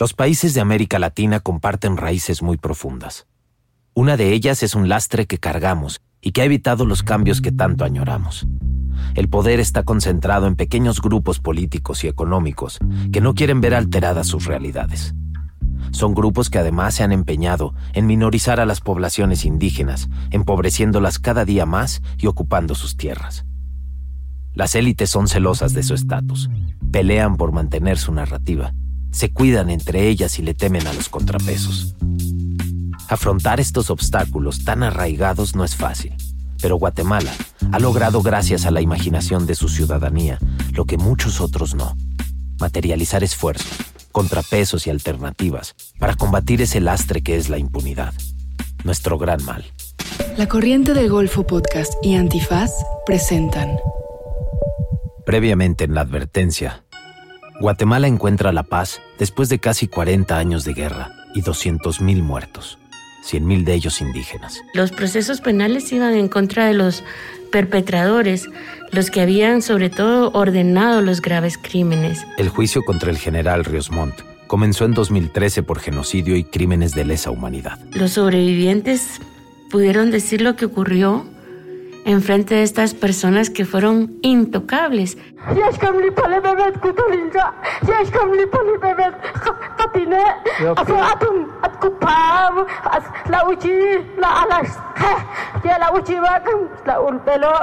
Los países de América Latina comparten raíces muy profundas. Una de ellas es un lastre que cargamos y que ha evitado los cambios que tanto añoramos. El poder está concentrado en pequeños grupos políticos y económicos que no quieren ver alteradas sus realidades. Son grupos que además se han empeñado en minorizar a las poblaciones indígenas, empobreciéndolas cada día más y ocupando sus tierras. Las élites son celosas de su estatus, pelean por mantener su narrativa, se cuidan entre ellas y le temen a los contrapesos. Afrontar estos obstáculos tan arraigados no es fácil, pero Guatemala ha logrado gracias a la imaginación de su ciudadanía lo que muchos otros no, materializar esfuerzos, contrapesos y alternativas para combatir ese lastre que es la impunidad, nuestro gran mal. La Corriente del Golfo Podcast y Antifaz presentan. Previamente en la advertencia, Guatemala encuentra la paz después de casi 40 años de guerra y 200.000 muertos, 100.000 de ellos indígenas. Los procesos penales iban en contra de los perpetradores, los que habían sobre todo ordenado los graves crímenes. El juicio contra el general Ríos Montt comenzó en 2013 por genocidio y crímenes de lesa humanidad. Los sobrevivientes pudieron decir lo que ocurrió enfrente de estas personas que fueron intocables.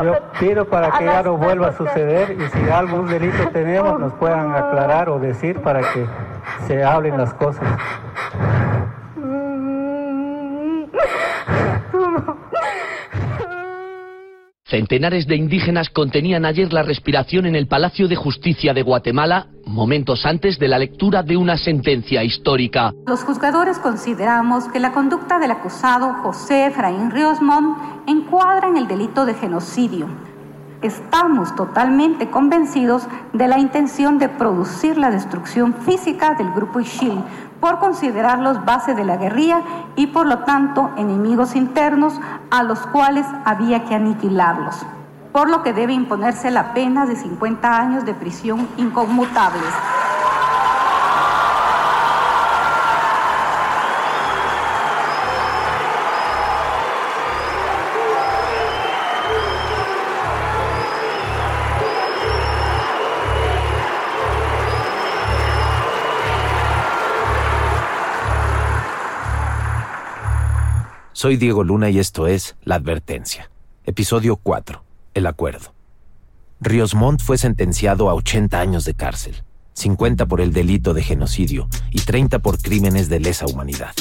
Yo pido para que ya no vuelva a suceder y si algún delito tenemos nos puedan aclarar o decir para que se hablen las cosas. Centenares de indígenas contenían ayer la respiración en el Palacio de Justicia de Guatemala, momentos antes de la lectura de una sentencia histórica. Los juzgadores consideramos que la conducta del acusado José Efraín Riosmont encuadra en el delito de genocidio. Estamos totalmente convencidos de la intención de producir la destrucción física del grupo Ishil por considerarlos base de la guerrilla y por lo tanto enemigos internos a los cuales había que aniquilarlos, por lo que debe imponerse la pena de 50 años de prisión inconmutables. Soy Diego Luna y esto es La Advertencia. Episodio 4. El Acuerdo. Ríos Montt fue sentenciado a 80 años de cárcel, 50 por el delito de genocidio y 30 por crímenes de lesa humanidad.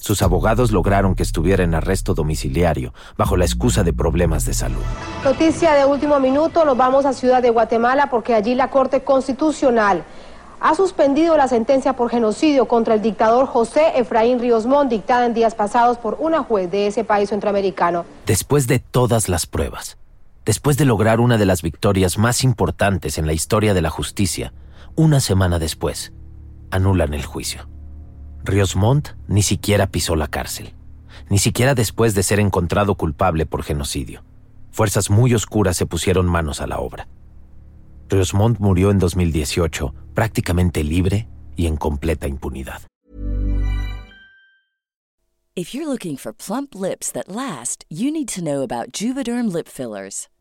Sus abogados lograron que estuviera en arresto domiciliario bajo la excusa de problemas de salud. Noticia de último minuto, nos vamos a Ciudad de Guatemala porque allí la Corte Constitucional ha suspendido la sentencia por genocidio contra el dictador José Efraín Ríos Montt, dictada en días pasados por una juez de ese país centroamericano. Después de todas las pruebas, después de lograr una de las victorias más importantes en la historia de la justicia, una semana después, anulan el juicio. Ríos Montt ni siquiera pisó la cárcel, ni siquiera después de ser encontrado culpable por genocidio. Fuerzas muy oscuras se pusieron manos a la obra. Montt murió en 2018 prácticamente libre y en completa impunidad. If you're looking for plump lips that last, you need to know about Juvederm lip fillers.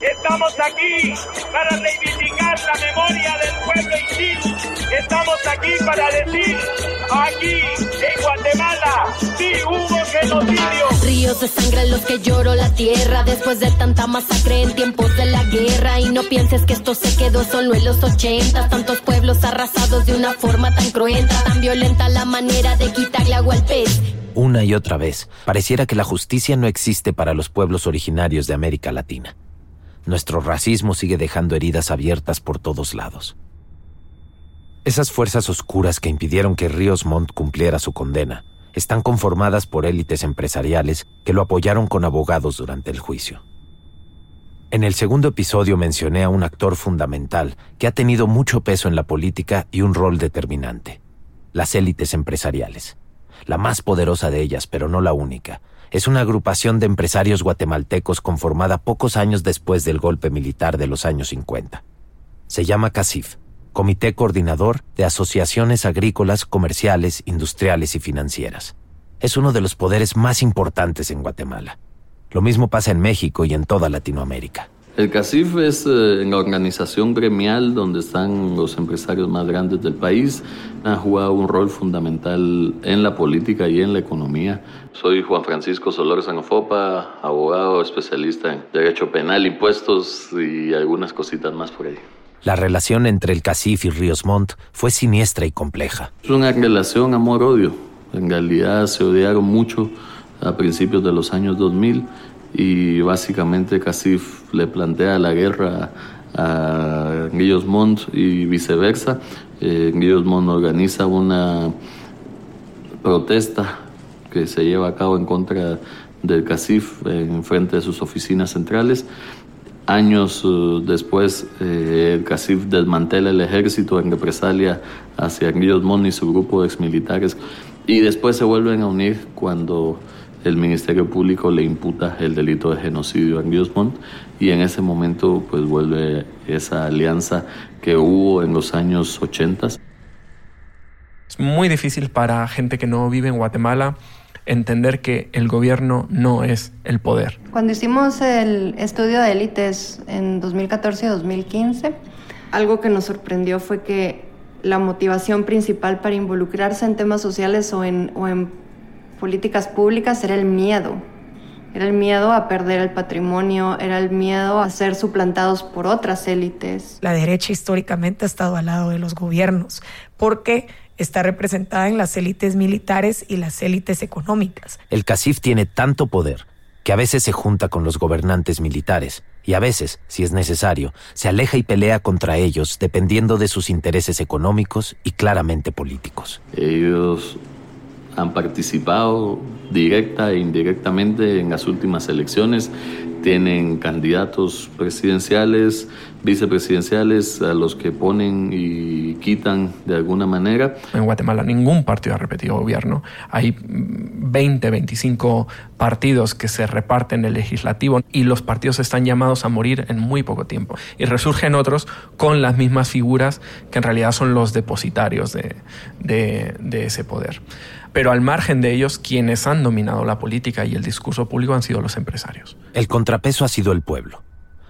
Estamos aquí para reivindicar la memoria del pueblo Isil. Estamos aquí para decir, aquí en Guatemala, sí hubo genocidio. Ríos de sangre en los que lloro la tierra después de tanta masacre en tiempos de la guerra. Y no pienses que esto se quedó solo en los 80. Tantos pueblos arrasados de una forma tan cruenta, tan violenta la manera de quitarle agua al pez. Una y otra vez, pareciera que la justicia no existe para los pueblos originarios de América Latina. Nuestro racismo sigue dejando heridas abiertas por todos lados. Esas fuerzas oscuras que impidieron que Ríos Montt cumpliera su condena están conformadas por élites empresariales que lo apoyaron con abogados durante el juicio. En el segundo episodio mencioné a un actor fundamental que ha tenido mucho peso en la política y un rol determinante, las élites empresariales. La más poderosa de ellas, pero no la única, es una agrupación de empresarios guatemaltecos conformada pocos años después del golpe militar de los años 50. Se llama CACIF, Comité Coordinador de Asociaciones Agrícolas, Comerciales, Industriales y Financieras. Es uno de los poderes más importantes en Guatemala. Lo mismo pasa en México y en toda Latinoamérica. El CACIF es eh, la organización gremial donde están los empresarios más grandes del país. Han jugado un rol fundamental en la política y en la economía. Soy Juan Francisco Solor Sanofopa, abogado especialista en derecho penal, impuestos y algunas cositas más por ahí. La relación entre el CACIF y Ríos Montt fue siniestra y compleja. Es una relación amor-odio. En realidad se odiaron mucho a principios de los años 2000 y básicamente Casif le plantea la guerra a Guillos Montt y viceversa. Eh, Guillos Montt organiza una protesta que se lleva a cabo en contra del CACIF en frente de sus oficinas centrales. Años uh, después, eh, el CACIF desmantela el ejército en represalia hacia Guillos Montt y su grupo de exmilitares y después se vuelven a unir cuando el Ministerio Público le imputa el delito de genocidio a Montt y en ese momento pues vuelve esa alianza que hubo en los años 80. Es muy difícil para gente que no vive en Guatemala entender que el gobierno no es el poder. Cuando hicimos el estudio de élites en 2014 y 2015, algo que nos sorprendió fue que la motivación principal para involucrarse en temas sociales o en, o en políticas públicas era el miedo. Era el miedo a perder el patrimonio, era el miedo a ser suplantados por otras élites. La derecha históricamente ha estado al lado de los gobiernos porque está representada en las élites militares y las élites económicas. El CACIF tiene tanto poder que a veces se junta con los gobernantes militares y a veces, si es necesario, se aleja y pelea contra ellos dependiendo de sus intereses económicos y claramente políticos. Ellos han participado directa e indirectamente en las últimas elecciones. Tienen candidatos presidenciales, vicepresidenciales, a los que ponen y quitan de alguna manera. En Guatemala ningún partido ha repetido gobierno. Hay 20, 25 partidos que se reparten el legislativo y los partidos están llamados a morir en muy poco tiempo. Y resurgen otros con las mismas figuras que en realidad son los depositarios de, de, de ese poder pero al margen de ellos, quienes han dominado la política y el discurso público han sido los empresarios. El contrapeso ha sido el pueblo.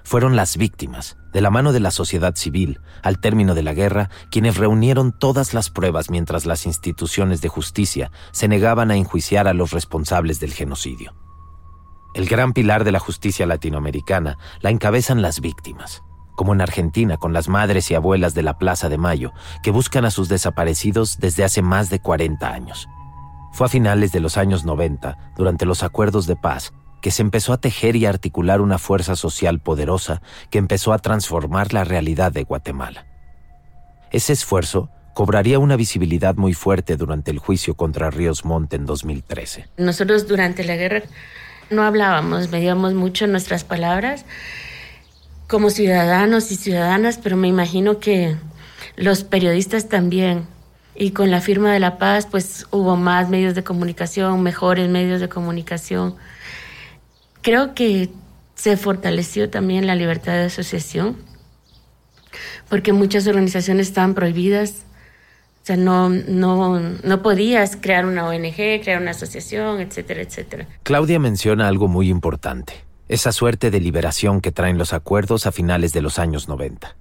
Fueron las víctimas, de la mano de la sociedad civil, al término de la guerra, quienes reunieron todas las pruebas mientras las instituciones de justicia se negaban a enjuiciar a los responsables del genocidio. El gran pilar de la justicia latinoamericana la encabezan las víctimas, como en Argentina con las madres y abuelas de la Plaza de Mayo, que buscan a sus desaparecidos desde hace más de 40 años. Fue a finales de los años 90, durante los acuerdos de paz, que se empezó a tejer y articular una fuerza social poderosa que empezó a transformar la realidad de Guatemala. Ese esfuerzo cobraría una visibilidad muy fuerte durante el juicio contra Ríos Montt en 2013. Nosotros durante la guerra no hablábamos, medíamos mucho nuestras palabras como ciudadanos y ciudadanas, pero me imagino que los periodistas también y con la firma de la paz pues hubo más medios de comunicación, mejores medios de comunicación. Creo que se fortaleció también la libertad de asociación, porque muchas organizaciones estaban prohibidas. O sea, no, no, no podías crear una ONG, crear una asociación, etcétera, etcétera. Claudia menciona algo muy importante, esa suerte de liberación que traen los acuerdos a finales de los años 90.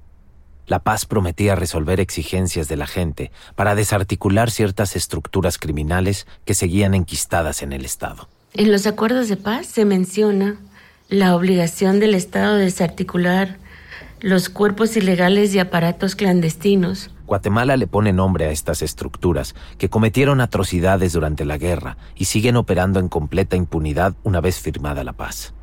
La paz prometía resolver exigencias de la gente para desarticular ciertas estructuras criminales que seguían enquistadas en el Estado. En los acuerdos de paz se menciona la obligación del Estado de desarticular los cuerpos ilegales y aparatos clandestinos. Guatemala le pone nombre a estas estructuras que cometieron atrocidades durante la guerra y siguen operando en completa impunidad una vez firmada la paz.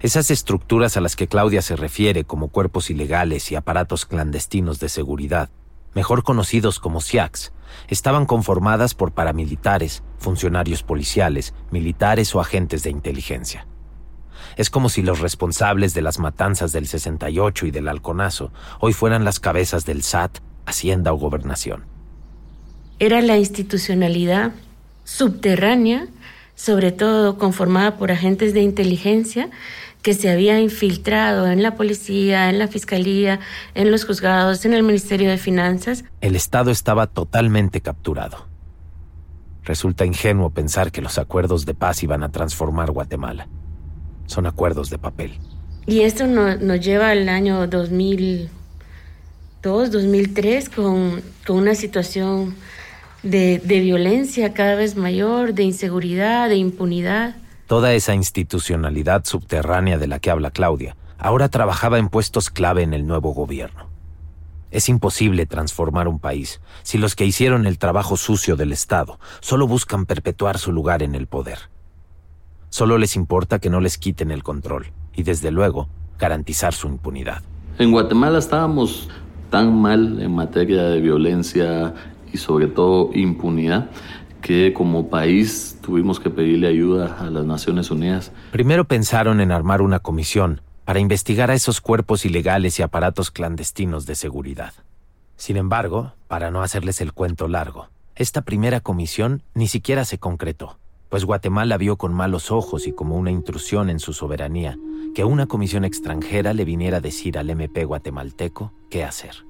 Esas estructuras a las que Claudia se refiere como cuerpos ilegales y aparatos clandestinos de seguridad, mejor conocidos como SIACs, estaban conformadas por paramilitares, funcionarios policiales, militares o agentes de inteligencia. Es como si los responsables de las matanzas del 68 y del Halconazo hoy fueran las cabezas del SAT, Hacienda o Gobernación. Era la institucionalidad subterránea, sobre todo conformada por agentes de inteligencia, que se había infiltrado en la policía, en la fiscalía, en los juzgados, en el Ministerio de Finanzas. El Estado estaba totalmente capturado. Resulta ingenuo pensar que los acuerdos de paz iban a transformar Guatemala. Son acuerdos de papel. Y esto nos, lleva al año 2002, 2003, con, con una situación de, de violencia cada vez mayor, de inseguridad, de impunidad. Toda esa institucionalidad subterránea de la que habla Claudia ahora trabajaba en puestos clave en el nuevo gobierno. Es imposible transformar un país si los que hicieron el trabajo sucio del Estado solo buscan perpetuar su lugar en el poder. Solo les importa que no les quiten el control y, desde luego, garantizar su impunidad. En Guatemala estábamos tan mal en materia de violencia y sobre todo impunidad que como país tuvimos que pedirle ayuda a las Naciones Unidas. Primero pensaron en armar una comisión para investigar a esos cuerpos ilegales y aparatos clandestinos de seguridad. Sin embargo, para no hacerles el cuento largo, esta primera comisión ni siquiera se concretó, pues Guatemala vio con malos ojos y como una intrusión en su soberanía que una comisión extranjera le viniera a decir al MP guatemalteco qué hacer.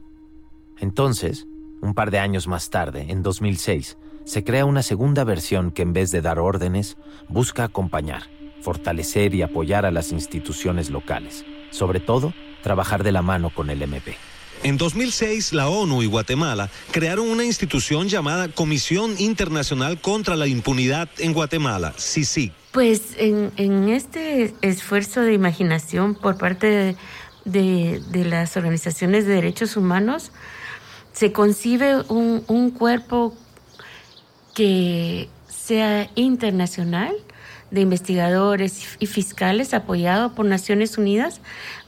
Entonces, un par de años más tarde, en 2006, se crea una segunda versión que en vez de dar órdenes, busca acompañar, fortalecer y apoyar a las instituciones locales, sobre todo trabajar de la mano con el MP. En 2006, la ONU y Guatemala crearon una institución llamada Comisión Internacional contra la Impunidad en Guatemala, CICIG. Pues en, este esfuerzo de imaginación por parte de, las organizaciones de derechos humanos, se concibe un, un cuerpo que sea internacional de investigadores y fiscales apoyado por Naciones Unidas,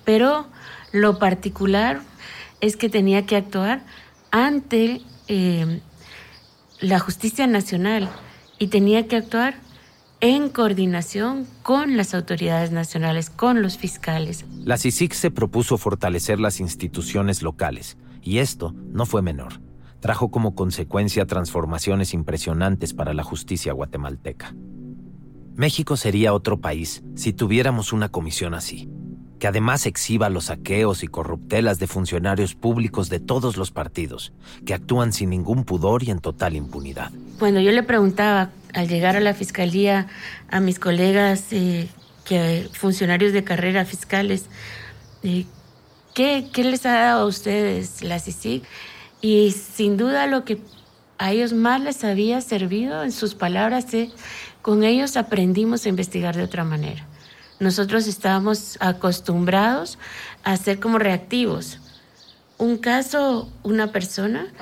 pero lo particular es que tenía que actuar ante eh, la justicia nacional y tenía que actuar en coordinación con las autoridades nacionales, con los fiscales. La CICIC se propuso fortalecer las instituciones locales, y esto no fue menor trajo como consecuencia transformaciones impresionantes para la justicia guatemalteca. México sería otro país si tuviéramos una comisión así, que además exhiba los saqueos y corruptelas de funcionarios públicos de todos los partidos, que actúan sin ningún pudor y en total impunidad. Cuando yo le preguntaba al llegar a la fiscalía a mis colegas, eh, que funcionarios de carrera fiscales, eh, ¿qué, ¿qué, les ha dado a ustedes la CICIG? Y sin duda lo que a ellos más les había servido en sus palabras es, con ellos aprendimos a investigar de otra manera. Nosotros estábamos acostumbrados a ser como reactivos. Un caso, una persona,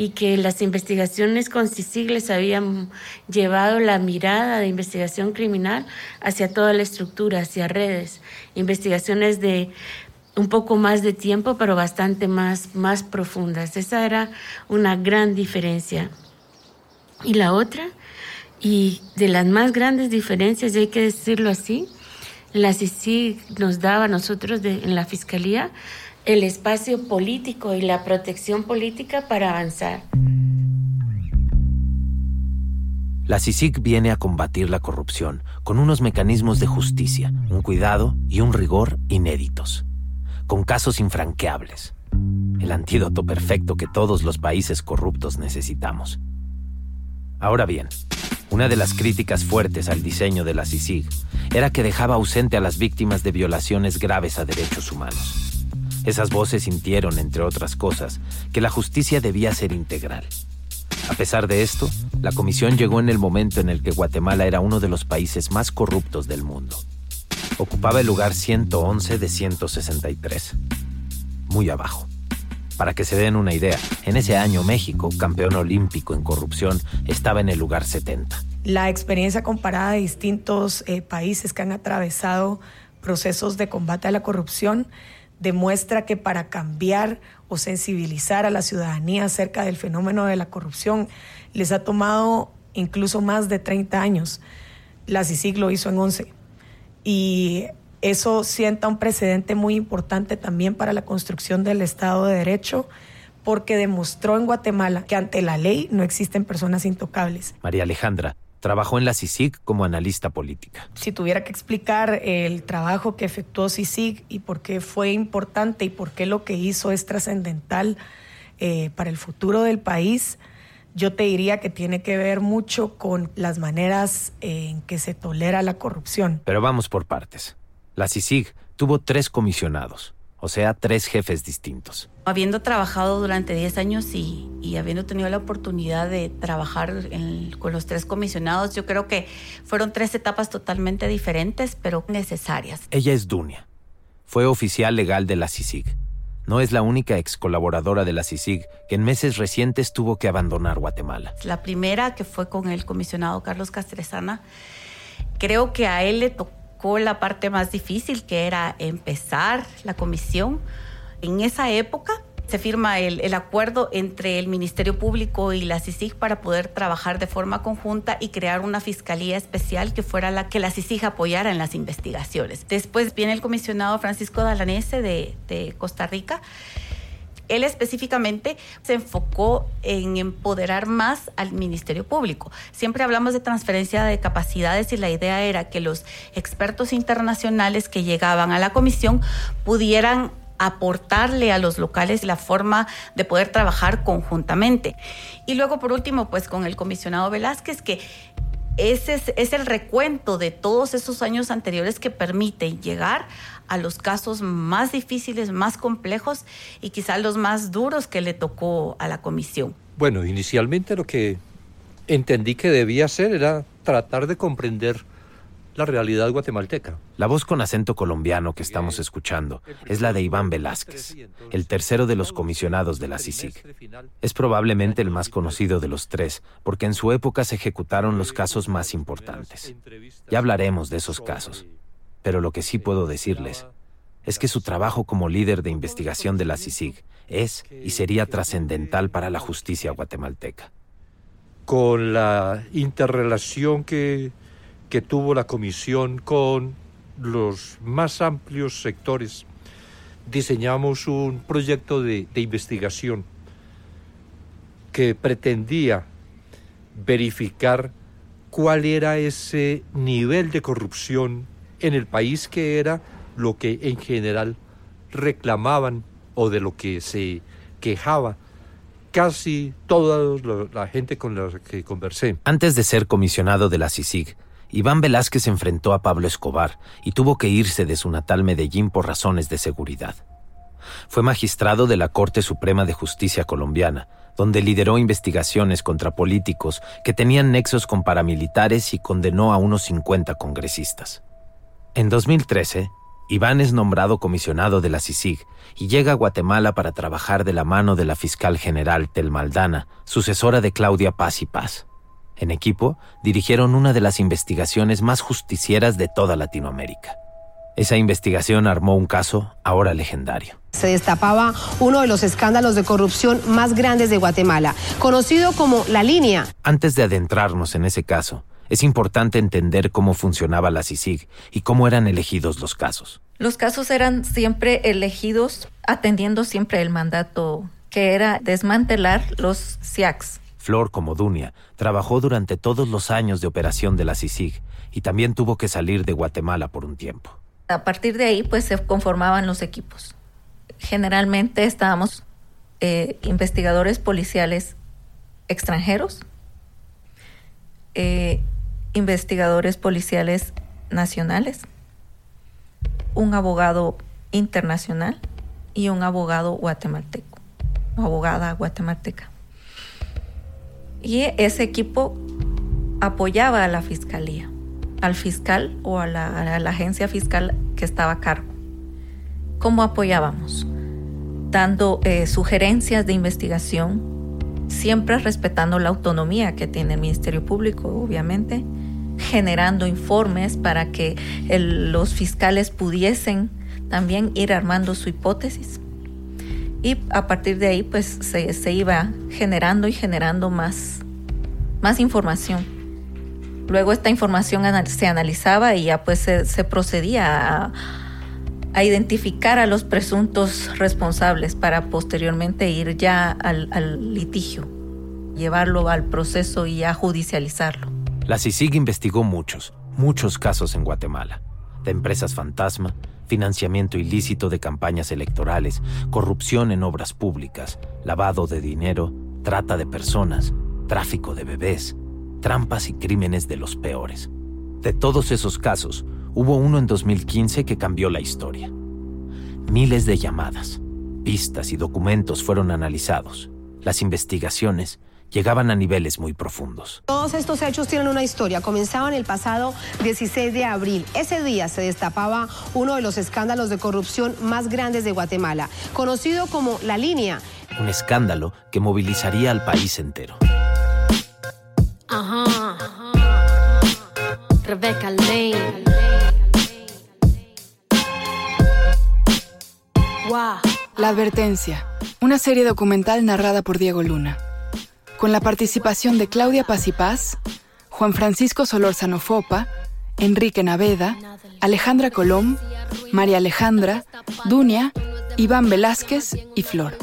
y que las investigaciones con CICIG les habían llevado la mirada de investigación criminal hacia toda la estructura, hacia redes, investigaciones de un poco más de tiempo, pero bastante más, más profundas. Esa era una gran diferencia. Y la otra, y de las más grandes diferencias, hay que decirlo así, la CICI nos daba a nosotros en la Fiscalía el espacio político y la protección política para avanzar. La CICIG viene a combatir la corrupción con unos mecanismos de justicia, un cuidado y un rigor inéditos con casos infranqueables. El antídoto perfecto que todos los países corruptos necesitamos. Ahora bien, Una de las críticas fuertes al diseño de la CICIG era que dejaba ausente a las víctimas de violaciones graves a derechos humanos. Esas voces sintieron, entre otras cosas, que la justicia debía ser integral. A pesar de esto, la comisión llegó en el momento en el que Guatemala era uno de los países más corruptos del mundo. Ocupaba el lugar 111 de 163. Muy abajo. Para que se den una idea, en ese año México, campeón olímpico en corrupción, estaba en el lugar 70. La experiencia comparada de distintos eh, países que han atravesado procesos de combate a la corrupción demuestra que para cambiar o sensibilizar a la ciudadanía acerca del fenómeno de la corrupción les ha tomado incluso más de 30 años. La CICIG lo hizo en 11. Y eso sienta un precedente muy importante también para la construcción del Estado de Derecho porque demostró en Guatemala que ante la ley no existen personas intocables. María Alejandra trabajó en la CICIG como analista política. Si tuviera que explicar el trabajo que efectuó CICIG y por qué fue importante y por qué lo que hizo es trascendental eh, para el futuro del país, yo te diría que tiene que ver mucho con las maneras en que se tolera la corrupción. Pero vamos por partes. La CICIG tuvo tres comisionados, o sea, tres jefes distintos. Habiendo trabajado durante 10 años y, habiendo tenido la oportunidad de trabajar con los tres comisionados, yo creo que fueron tres etapas totalmente diferentes, pero necesarias. Ella es Dunia. Fue oficial legal de la CICIG. No es la única ex colaboradora de la CICIG que en meses recientes tuvo que abandonar Guatemala. La primera, que fue con el comisionado Carlos Castresana, creo que a él le tocó la parte más difícil, que era empezar la comisión. En esa época se firma el, acuerdo entre el Ministerio Público y la CICIG para poder trabajar de forma conjunta y crear una fiscalía especial que fuera la que la CICIG apoyara en las investigaciones. Después viene el comisionado Francisco Dalanese de Costa Rica él específicamente se enfocó en empoderar más al Ministerio Público. Siempre hablamos de transferencia de capacidades y la idea era que los expertos internacionales que llegaban a la comisión pudieran aportarle a los locales la forma de poder trabajar conjuntamente. Y luego, por último, pues con el comisionado Velázquez, que ese es, el recuento de todos esos años anteriores que permiten llegar a los casos más difíciles, más complejos y quizás los más duros que le tocó a la comisión. Bueno, inicialmente lo que entendí que debía hacer era tratar de comprender la realidad guatemalteca. La voz con acento colombiano que estamos escuchando es la de Iván Velázquez, el tercero de los comisionados de la CICIG. Es probablemente el más conocido de los tres, porque en su época se ejecutaron los casos más importantes. Ya hablaremos de esos casos pero lo que sí puedo decirles es que su trabajo como líder de investigación de la CICIG es y sería trascendental para la justicia guatemalteca. Con la interrelación que, que tuvo la comisión con los más amplios sectores, diseñamos un proyecto de, investigación que pretendía verificar cuál era ese nivel de corrupción en el país que era lo que en general reclamaban o de lo que se quejaba casi toda la gente con la que conversé. Antes de ser comisionado de la CICIG, Iván Velázquez enfrentó a Pablo Escobar y tuvo que irse de su natal Medellín por razones de seguridad. Fue magistrado de la Corte Suprema de Justicia colombiana, donde lideró investigaciones contra políticos que tenían nexos con paramilitares y condenó a unos 50 congresistas. En 2013, Iván es nombrado comisionado de la CICIG y llega a Guatemala para trabajar de la mano de la fiscal general Telmaldana, sucesora de Claudia Paz y Paz. En equipo, dirigieron una de las investigaciones más justicieras de toda Latinoamérica. Esa investigación armó un caso ahora legendario. Se destapaba uno de los escándalos de corrupción más grandes de Guatemala, conocido como La Línea. Antes de adentrarnos en ese caso, es importante entender cómo funcionaba la CICIG y cómo eran elegidos los casos. Los casos eran siempre elegidos atendiendo siempre el mandato que era desmantelar los SIACs. Flor, como Dunia, trabajó durante todos los años de operación de la CICIG y también tuvo que salir de Guatemala por un tiempo. A partir de ahí, pues se conformaban los equipos. Generalmente estábamos eh, investigadores policiales extranjeros eh, investigadores policiales nacionales, un abogado internacional y un abogado guatemalteco, abogada guatemalteca. Y ese equipo apoyaba a la fiscalía, al fiscal o a la, agencia fiscal que estaba a cargo. ¿Cómo apoyábamos? Dando eh, sugerencias de investigación, siempre respetando la autonomía que tiene el Ministerio Público, obviamente, generando informes para que los fiscales pudiesen también ir armando su hipótesis. Y a partir de ahí, pues se, iba generando y generando más, más información. Luego esta información se analizaba y ya pues se, procedía a, a, identificar a los presuntos responsables para posteriormente ir ya al, al litigio, llevarlo al proceso y a judicializarlo. La CICIG investigó muchos, muchos casos en Guatemala, de empresas fantasma, financiamiento ilícito de campañas electorales, corrupción en obras públicas, lavado de dinero, trata de personas, tráfico de bebés, trampas y crímenes de los peores. De todos esos casos, hubo uno en 2015 que cambió la historia. Miles de llamadas, pistas y documentos fueron analizados. Las investigaciones llegaban a niveles muy profundos. Todos estos hechos tienen una historia. Comenzaban el pasado 16 de abril. Ese día se destapaba uno de los escándalos de corrupción más grandes de Guatemala, conocido como La Línea. Un escándalo que movilizaría al país entero. Ajá. Rebecca Lane. La advertencia. Una serie documental narrada por Diego Luna con la participación de Claudia Paz Juan Francisco Solórzano Fopa, Enrique Naveda, Alejandra Colom, María Alejandra, Dunia, Iván Velázquez y Flor.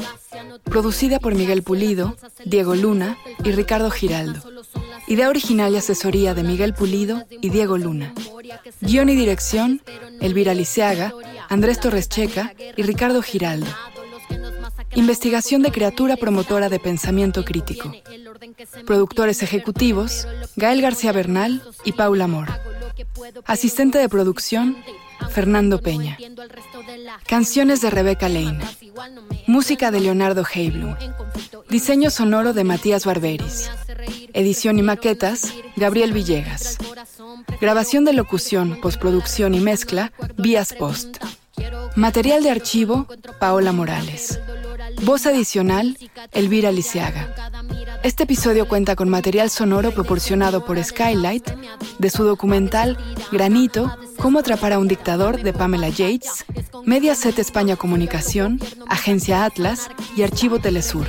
Producida por Miguel Pulido, Diego Luna y Ricardo Giraldo. Idea original y asesoría de Miguel Pulido y Diego Luna. Guión y dirección, Elvira Liceaga, Andrés Torres Checa y Ricardo Giraldo. Investigación de criatura promotora de pensamiento crítico. Productores ejecutivos, Gael García Bernal y Paula Amor. Asistente de producción, Fernando Peña. Canciones de Rebeca Lane. Música de Leonardo Heiblum. Diseño sonoro de Matías Barberis. Edición y maquetas, Gabriel Villegas. Grabación de locución, postproducción y mezcla, Vías Post. Material de archivo, Paola Morales. Voz adicional, Elvira Lisiaga. Este episodio cuenta con material sonoro proporcionado por Skylight de su documental Granito, Cómo atrapar a un dictador de Pamela Yates, Mediaset España Comunicación, Agencia Atlas y Archivo Telesur.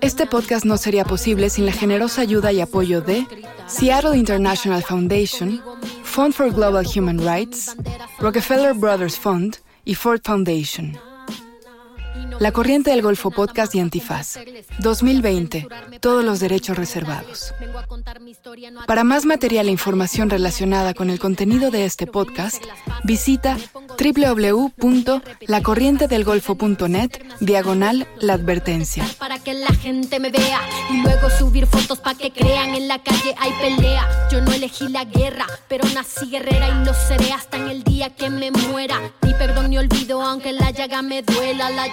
Este podcast no sería posible sin la generosa ayuda y apoyo de Seattle International Foundation, Fund for Global Human Rights, Rockefeller Brothers Fund y Ford Foundation. La Corriente del Golfo Podcast y Antifaz. 2020. Todos los derechos reservados. Para más material e información relacionada con el contenido de este podcast, visita www.lacorrientedelgolfo.net diagonal la advertencia. Para que la gente me vea y luego subir fotos para que crean en la calle hay pelea. Yo no elegí la guerra, pero nací guerrera y lo seré hasta en el día que me muera. Ni perdón ni olvido, aunque la llaga me duela, la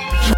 Oh,